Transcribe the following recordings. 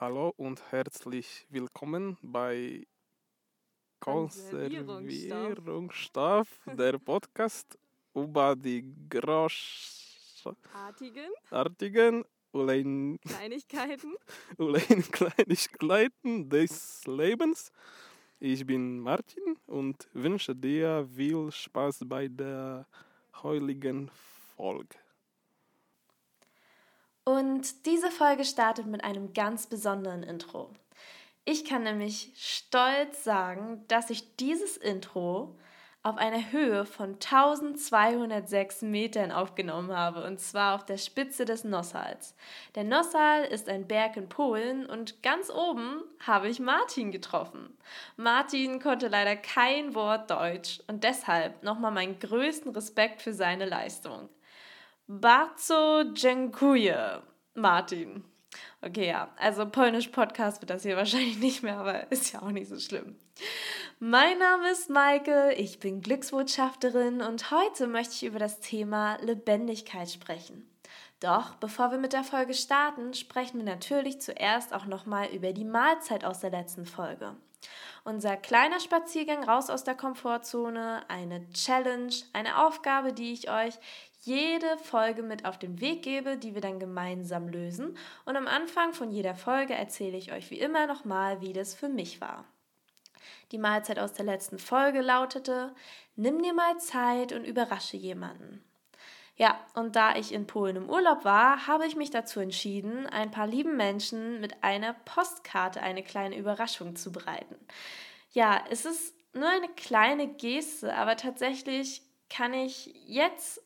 Hallo und herzlich willkommen bei Konservierungsstoff, der Podcast über die großartigen Artigen Kleinigkeiten. Kleinigkeiten des Lebens. Ich bin Martin und wünsche dir viel Spaß bei der heutigen Folge. Und diese Folge startet mit einem ganz besonderen Intro. Ich kann nämlich stolz sagen, dass ich dieses Intro auf einer Höhe von 1206 Metern aufgenommen habe, und zwar auf der Spitze des Nossals. Der Nossal ist ein Berg in Polen und ganz oben habe ich Martin getroffen. Martin konnte leider kein Wort Deutsch und deshalb nochmal meinen größten Respekt für seine Leistung. Bardzo dziękuję, Martin. Okay, ja, also polnisch Podcast wird das hier wahrscheinlich nicht mehr, aber ist ja auch nicht so schlimm. Mein Name ist Maike, ich bin Glücksbotschafterin und heute möchte ich über das Thema Lebendigkeit sprechen. Doch bevor wir mit der Folge starten, sprechen wir natürlich zuerst auch nochmal über die Mahlzeit aus der letzten Folge. Unser kleiner Spaziergang raus aus der Komfortzone, eine Challenge, eine Aufgabe, die ich euch jede Folge mit auf den Weg gebe, die wir dann gemeinsam lösen. Und am Anfang von jeder Folge erzähle ich euch wie immer nochmal, wie das für mich war. Die Mahlzeit aus der letzten Folge lautete: Nimm dir mal Zeit und überrasche jemanden. Ja, und da ich in Polen im Urlaub war, habe ich mich dazu entschieden, ein paar lieben Menschen mit einer Postkarte eine kleine Überraschung zu bereiten. Ja, es ist nur eine kleine Geste, aber tatsächlich kann ich jetzt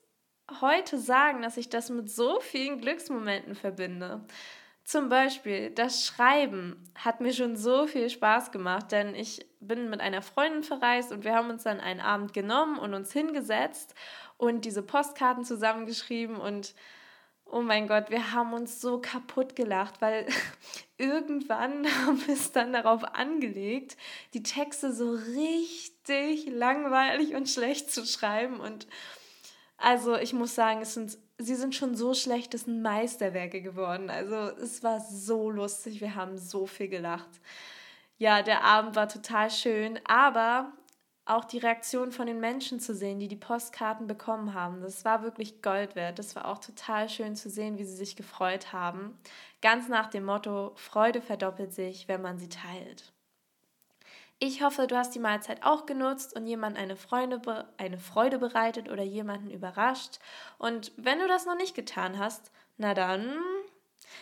heute sagen, dass ich das mit so vielen Glücksmomenten verbinde. Zum Beispiel das Schreiben hat mir schon so viel Spaß gemacht, denn ich bin mit einer Freundin verreist und wir haben uns dann einen Abend genommen und uns hingesetzt und diese Postkarten zusammengeschrieben und oh mein Gott, wir haben uns so kaputt gelacht, weil irgendwann haben wir es dann darauf angelegt, die Texte so richtig langweilig und schlecht zu schreiben und also ich muss sagen, es sind, sie sind schon so schlecht, es sind Meisterwerke geworden. Also es war so lustig, wir haben so viel gelacht. Ja, der Abend war total schön, aber auch die Reaktion von den Menschen zu sehen, die die Postkarten bekommen haben, das war wirklich Gold wert. Das war auch total schön zu sehen, wie sie sich gefreut haben. Ganz nach dem Motto, Freude verdoppelt sich, wenn man sie teilt. Ich hoffe, du hast die Mahlzeit auch genutzt und jemand eine, Freunde, eine Freude bereitet oder jemanden überrascht. Und wenn du das noch nicht getan hast, na dann,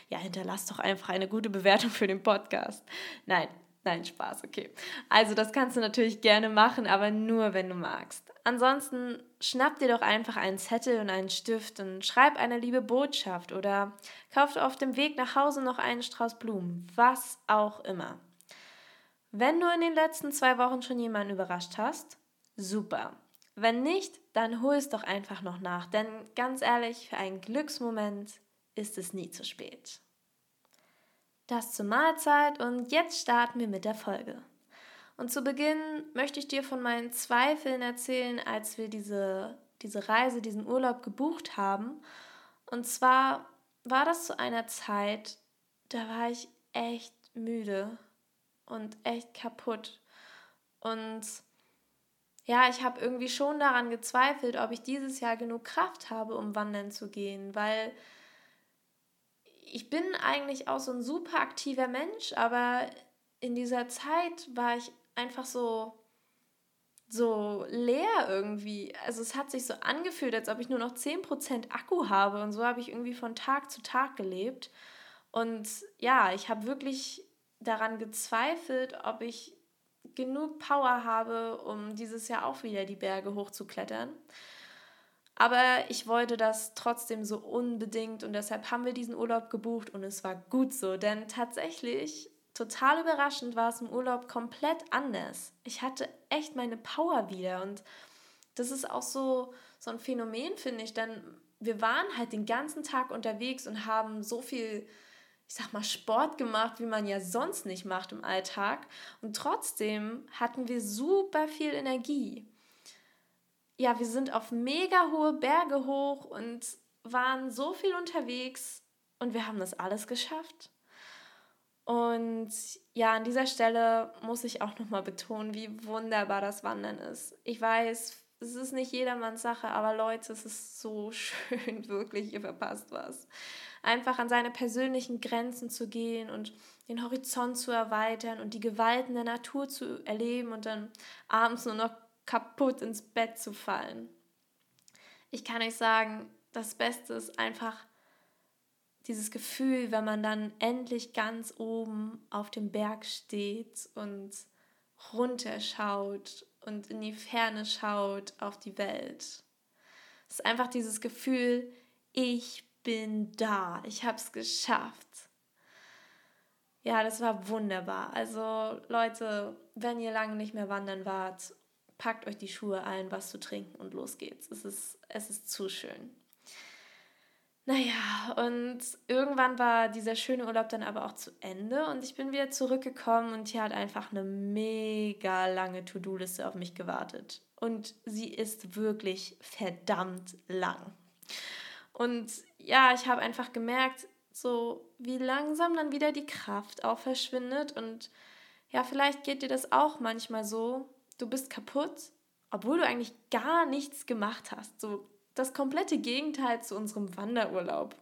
ja, hinterlass doch einfach eine gute Bewertung für den Podcast. Nein, nein, Spaß, okay. Also das kannst du natürlich gerne machen, aber nur, wenn du magst. Ansonsten schnapp dir doch einfach einen Zettel und einen Stift und schreib eine liebe Botschaft oder kauf auf dem Weg nach Hause noch einen Strauß Blumen, was auch immer. Wenn du in den letzten zwei Wochen schon jemanden überrascht hast, super. Wenn nicht, dann hol es doch einfach noch nach, denn ganz ehrlich, für einen Glücksmoment ist es nie zu spät. Das zur Mahlzeit und jetzt starten wir mit der Folge. Und zu Beginn möchte ich dir von meinen Zweifeln erzählen, als wir diese, diese Reise, diesen Urlaub gebucht haben. Und zwar war das zu einer Zeit, da war ich echt müde und echt kaputt. Und ja, ich habe irgendwie schon daran gezweifelt, ob ich dieses Jahr genug Kraft habe, um wandern zu gehen, weil ich bin eigentlich auch so ein super aktiver Mensch, aber in dieser Zeit war ich einfach so so leer irgendwie. Also es hat sich so angefühlt, als ob ich nur noch 10% Akku habe und so habe ich irgendwie von Tag zu Tag gelebt. Und ja, ich habe wirklich daran gezweifelt, ob ich genug Power habe, um dieses Jahr auch wieder die Berge hochzuklettern. Aber ich wollte das trotzdem so unbedingt und deshalb haben wir diesen Urlaub gebucht und es war gut so, denn tatsächlich, total überraschend, war es im Urlaub komplett anders. Ich hatte echt meine Power wieder und das ist auch so, so ein Phänomen, finde ich, denn wir waren halt den ganzen Tag unterwegs und haben so viel ich sag mal, Sport gemacht, wie man ja sonst nicht macht im Alltag. Und trotzdem hatten wir super viel Energie. Ja, wir sind auf mega hohe Berge hoch und waren so viel unterwegs und wir haben das alles geschafft. Und ja, an dieser Stelle muss ich auch nochmal betonen, wie wunderbar das Wandern ist. Ich weiß, es ist nicht jedermanns Sache, aber Leute, es ist so schön, wirklich, ihr verpasst was. Einfach an seine persönlichen Grenzen zu gehen und den Horizont zu erweitern und die Gewalten der Natur zu erleben und dann abends nur noch kaputt ins Bett zu fallen. Ich kann euch sagen, das Beste ist einfach dieses Gefühl, wenn man dann endlich ganz oben auf dem Berg steht und runterschaut und in die Ferne schaut auf die Welt. Es ist einfach dieses Gefühl, ich bin da, ich habe es geschafft. Ja, das war wunderbar. Also Leute, wenn ihr lange nicht mehr wandern wart, packt euch die Schuhe ein, was zu trinken und los geht's. Es ist, es ist zu schön. Naja, und irgendwann war dieser schöne Urlaub dann aber auch zu Ende und ich bin wieder zurückgekommen und hier hat einfach eine mega lange To-Do-Liste auf mich gewartet. Und sie ist wirklich verdammt lang. Und ja, ich habe einfach gemerkt, so wie langsam dann wieder die Kraft auch verschwindet und ja, vielleicht geht dir das auch manchmal so, du bist kaputt, obwohl du eigentlich gar nichts gemacht hast. So das komplette Gegenteil zu unserem Wanderurlaub.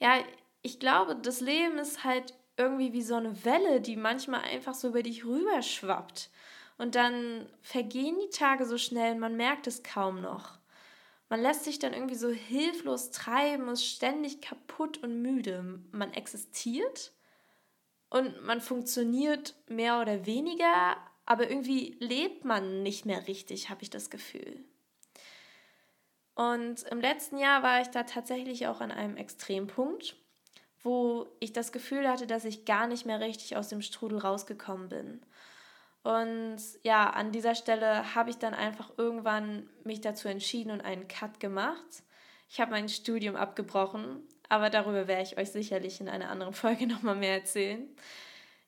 Ja, ich glaube, das Leben ist halt irgendwie wie so eine Welle, die manchmal einfach so über dich rüberschwappt. Und dann vergehen die Tage so schnell, man merkt es kaum noch. Man lässt sich dann irgendwie so hilflos treiben, ist ständig kaputt und müde. Man existiert und man funktioniert mehr oder weniger, aber irgendwie lebt man nicht mehr richtig, habe ich das Gefühl. Und im letzten Jahr war ich da tatsächlich auch an einem Extrempunkt, wo ich das Gefühl hatte, dass ich gar nicht mehr richtig aus dem Strudel rausgekommen bin. Und ja, an dieser Stelle habe ich dann einfach irgendwann mich dazu entschieden und einen Cut gemacht. Ich habe mein Studium abgebrochen, aber darüber werde ich euch sicherlich in einer anderen Folge nochmal mehr erzählen.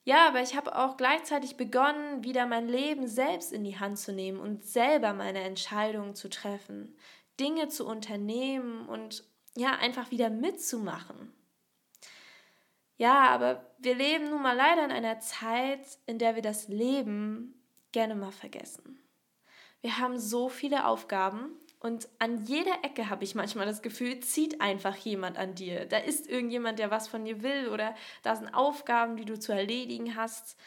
Ja, aber ich habe auch gleichzeitig begonnen, wieder mein Leben selbst in die Hand zu nehmen und selber meine Entscheidungen zu treffen. Dinge zu unternehmen und ja, einfach wieder mitzumachen. Ja, aber wir leben nun mal leider in einer Zeit, in der wir das Leben gerne mal vergessen. Wir haben so viele Aufgaben und an jeder Ecke habe ich manchmal das Gefühl, zieht einfach jemand an dir. Da ist irgendjemand, der was von dir will oder da sind Aufgaben, die du zu erledigen hast.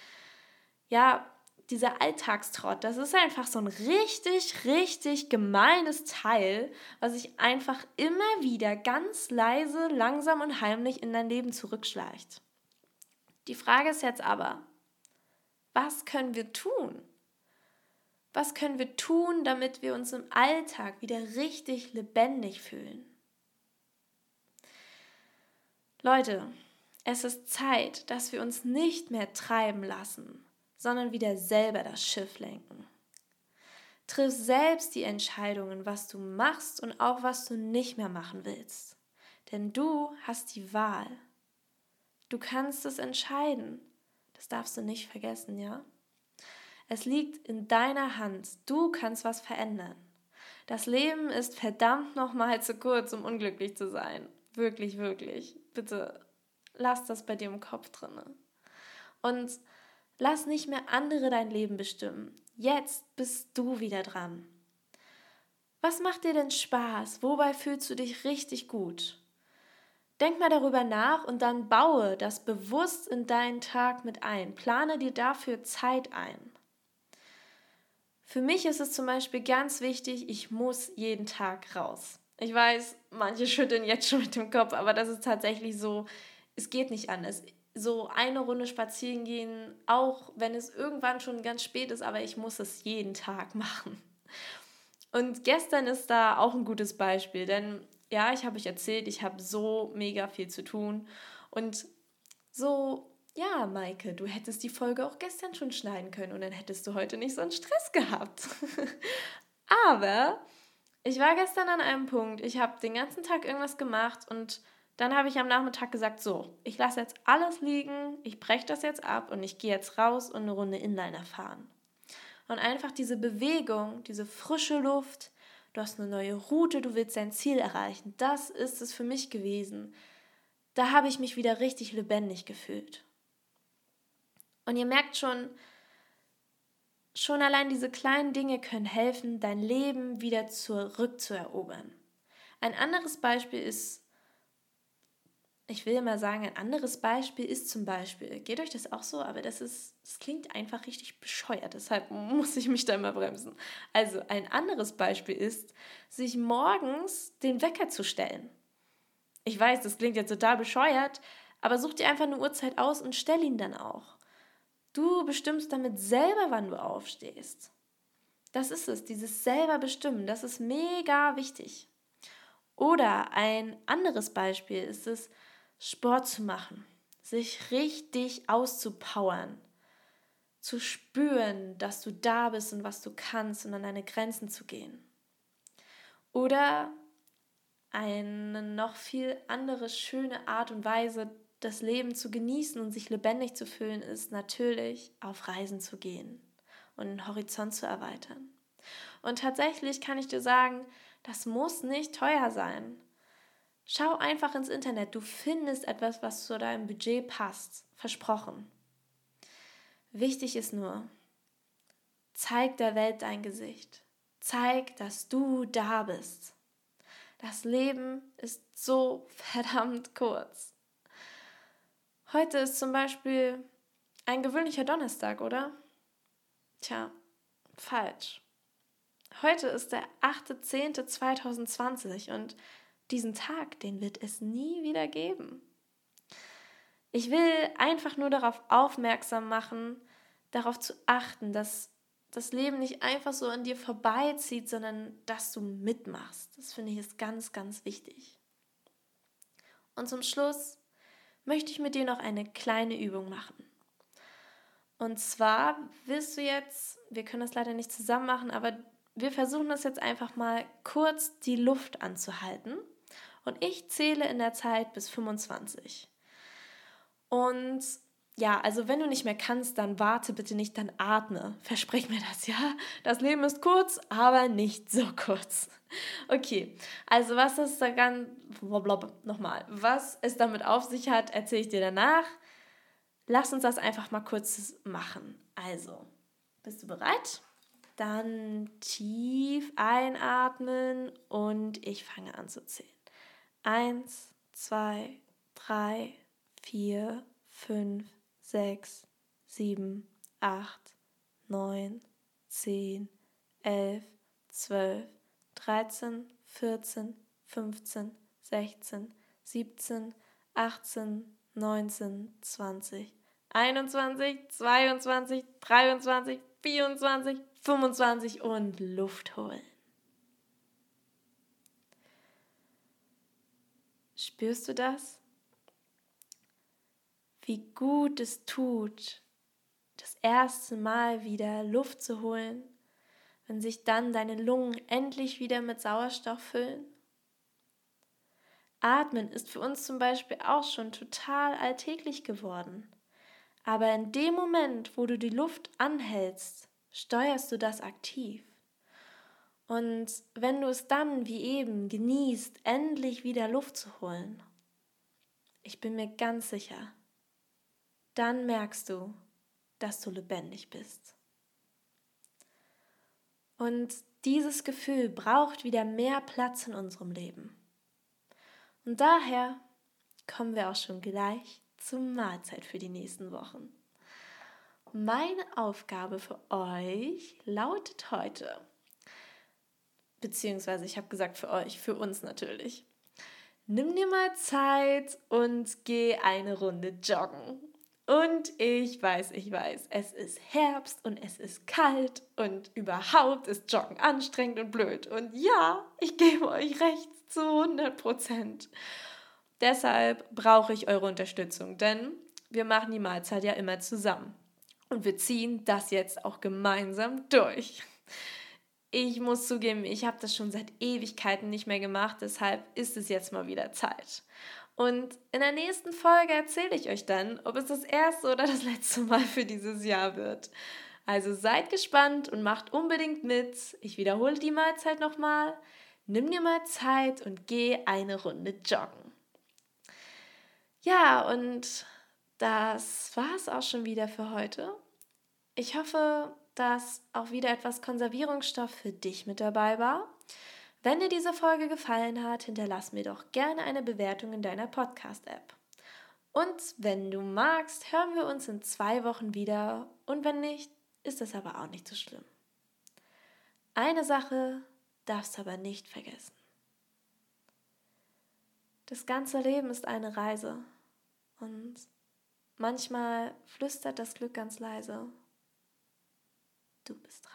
Ja, dieser Alltagstrott, das ist einfach so ein richtig, richtig gemeines Teil, was sich einfach immer wieder ganz leise, langsam und heimlich in dein Leben zurückschleicht. Die Frage ist jetzt aber, was können wir tun? Was können wir tun, damit wir uns im Alltag wieder richtig lebendig fühlen? Leute, es ist Zeit, dass wir uns nicht mehr treiben lassen sondern wieder selber das Schiff lenken. Triff selbst die Entscheidungen, was du machst und auch was du nicht mehr machen willst. Denn du hast die Wahl. Du kannst es entscheiden. Das darfst du nicht vergessen, ja? Es liegt in deiner Hand. Du kannst was verändern. Das Leben ist verdammt nochmal zu kurz, um unglücklich zu sein. Wirklich, wirklich. Bitte lass das bei dir im Kopf drinne. Und Lass nicht mehr andere dein Leben bestimmen. Jetzt bist du wieder dran. Was macht dir denn Spaß? Wobei fühlst du dich richtig gut? Denk mal darüber nach und dann baue das bewusst in deinen Tag mit ein. Plane dir dafür Zeit ein. Für mich ist es zum Beispiel ganz wichtig, ich muss jeden Tag raus. Ich weiß, manche schütteln jetzt schon mit dem Kopf, aber das ist tatsächlich so, es geht nicht anders so eine Runde spazieren gehen, auch wenn es irgendwann schon ganz spät ist, aber ich muss es jeden Tag machen. Und gestern ist da auch ein gutes Beispiel, denn ja, ich habe euch erzählt, ich habe so mega viel zu tun und so, ja, Maike, du hättest die Folge auch gestern schon schneiden können und dann hättest du heute nicht so einen Stress gehabt. aber ich war gestern an einem Punkt, ich habe den ganzen Tag irgendwas gemacht und dann habe ich am Nachmittag gesagt, so, ich lasse jetzt alles liegen, ich breche das jetzt ab und ich gehe jetzt raus und eine Runde Inliner fahren. Und einfach diese Bewegung, diese frische Luft, du hast eine neue Route, du willst dein Ziel erreichen, das ist es für mich gewesen. Da habe ich mich wieder richtig lebendig gefühlt. Und ihr merkt schon, schon allein diese kleinen Dinge können helfen, dein Leben wieder zurückzuerobern. Ein anderes Beispiel ist, ich will immer sagen, ein anderes Beispiel ist zum Beispiel, geht euch das auch so, aber das ist, das klingt einfach richtig bescheuert, deshalb muss ich mich da immer bremsen. Also ein anderes Beispiel ist, sich morgens den Wecker zu stellen. Ich weiß, das klingt jetzt total bescheuert, aber such dir einfach eine Uhrzeit aus und stell ihn dann auch. Du bestimmst damit selber, wann du aufstehst. Das ist es, dieses selber bestimmen, das ist mega wichtig. Oder ein anderes Beispiel ist es, Sport zu machen, sich richtig auszupowern, zu spüren, dass du da bist und was du kannst und an deine Grenzen zu gehen. Oder eine noch viel andere schöne Art und Weise, das Leben zu genießen und sich lebendig zu fühlen, ist natürlich auf Reisen zu gehen und den Horizont zu erweitern. Und tatsächlich kann ich dir sagen, das muss nicht teuer sein. Schau einfach ins Internet, du findest etwas, was zu deinem Budget passt. Versprochen. Wichtig ist nur, zeig der Welt dein Gesicht. Zeig, dass du da bist. Das Leben ist so verdammt kurz. Heute ist zum Beispiel ein gewöhnlicher Donnerstag, oder? Tja, falsch. Heute ist der 8.10.2020 und diesen Tag, den wird es nie wieder geben. Ich will einfach nur darauf aufmerksam machen, darauf zu achten, dass das Leben nicht einfach so an dir vorbeizieht, sondern dass du mitmachst. Das finde ich ist ganz, ganz wichtig. Und zum Schluss möchte ich mit dir noch eine kleine Übung machen. Und zwar willst du jetzt, wir können das leider nicht zusammen machen, aber wir versuchen das jetzt einfach mal kurz die Luft anzuhalten. Und ich zähle in der Zeit bis 25. Und ja, also wenn du nicht mehr kannst, dann warte bitte nicht, dann atme. Versprich mir das, ja? Das Leben ist kurz, aber nicht so kurz. Okay, also was das da ganz, nochmal, was es damit auf sich hat, erzähle ich dir danach. Lass uns das einfach mal kurz machen. Also, bist du bereit? Dann tief einatmen und ich fange an zu zählen. Eins, zwei, drei, vier, fünf, sechs, sieben, acht, neun, zehn, elf, zwölf, dreizehn, vierzehn, fünfzehn, sechzehn, siebzehn, achtzehn, neunzehn, zwanzig, einundzwanzig, zweiundzwanzig, dreiundzwanzig, vierundzwanzig, fünfundzwanzig und Luft holen. Spürst du das? wie gut es tut, das erste Mal wieder Luft zu holen, wenn sich dann deine Lungen endlich wieder mit Sauerstoff füllen? Atmen ist für uns zum Beispiel auch schon total alltäglich geworden. Aber in dem Moment, wo du die Luft anhältst, steuerst du das aktiv. Und wenn du es dann, wie eben, genießt, endlich wieder Luft zu holen, ich bin mir ganz sicher, dann merkst du, dass du lebendig bist. Und dieses Gefühl braucht wieder mehr Platz in unserem Leben. Und daher kommen wir auch schon gleich zur Mahlzeit für die nächsten Wochen. Meine Aufgabe für euch lautet heute, beziehungsweise ich habe gesagt für euch, für uns natürlich. Nimm dir mal Zeit und geh eine Runde joggen. Und ich weiß, ich weiß, es ist Herbst und es ist kalt und überhaupt ist Joggen anstrengend und blöd. Und ja, ich gebe euch recht zu 100 Prozent. Deshalb brauche ich eure Unterstützung, denn wir machen die Mahlzeit ja immer zusammen. Und wir ziehen das jetzt auch gemeinsam durch. Ich muss zugeben, ich habe das schon seit Ewigkeiten nicht mehr gemacht, deshalb ist es jetzt mal wieder Zeit. Und in der nächsten Folge erzähle ich euch dann, ob es das erste oder das letzte Mal für dieses Jahr wird. Also seid gespannt und macht unbedingt mit. Ich wiederhole die Mahlzeit nochmal. Nimm dir mal Zeit und geh eine Runde joggen. Ja, und das war es auch schon wieder für heute. Ich hoffe, dass auch wieder etwas Konservierungsstoff für dich mit dabei war. Wenn dir diese Folge gefallen hat, hinterlass mir doch gerne eine Bewertung in deiner Podcast-App. Und wenn du magst, hören wir uns in zwei Wochen wieder. Und wenn nicht, ist es aber auch nicht so schlimm. Eine Sache darfst aber nicht vergessen. Das ganze Leben ist eine Reise und manchmal flüstert das Glück ganz leise. Du bist.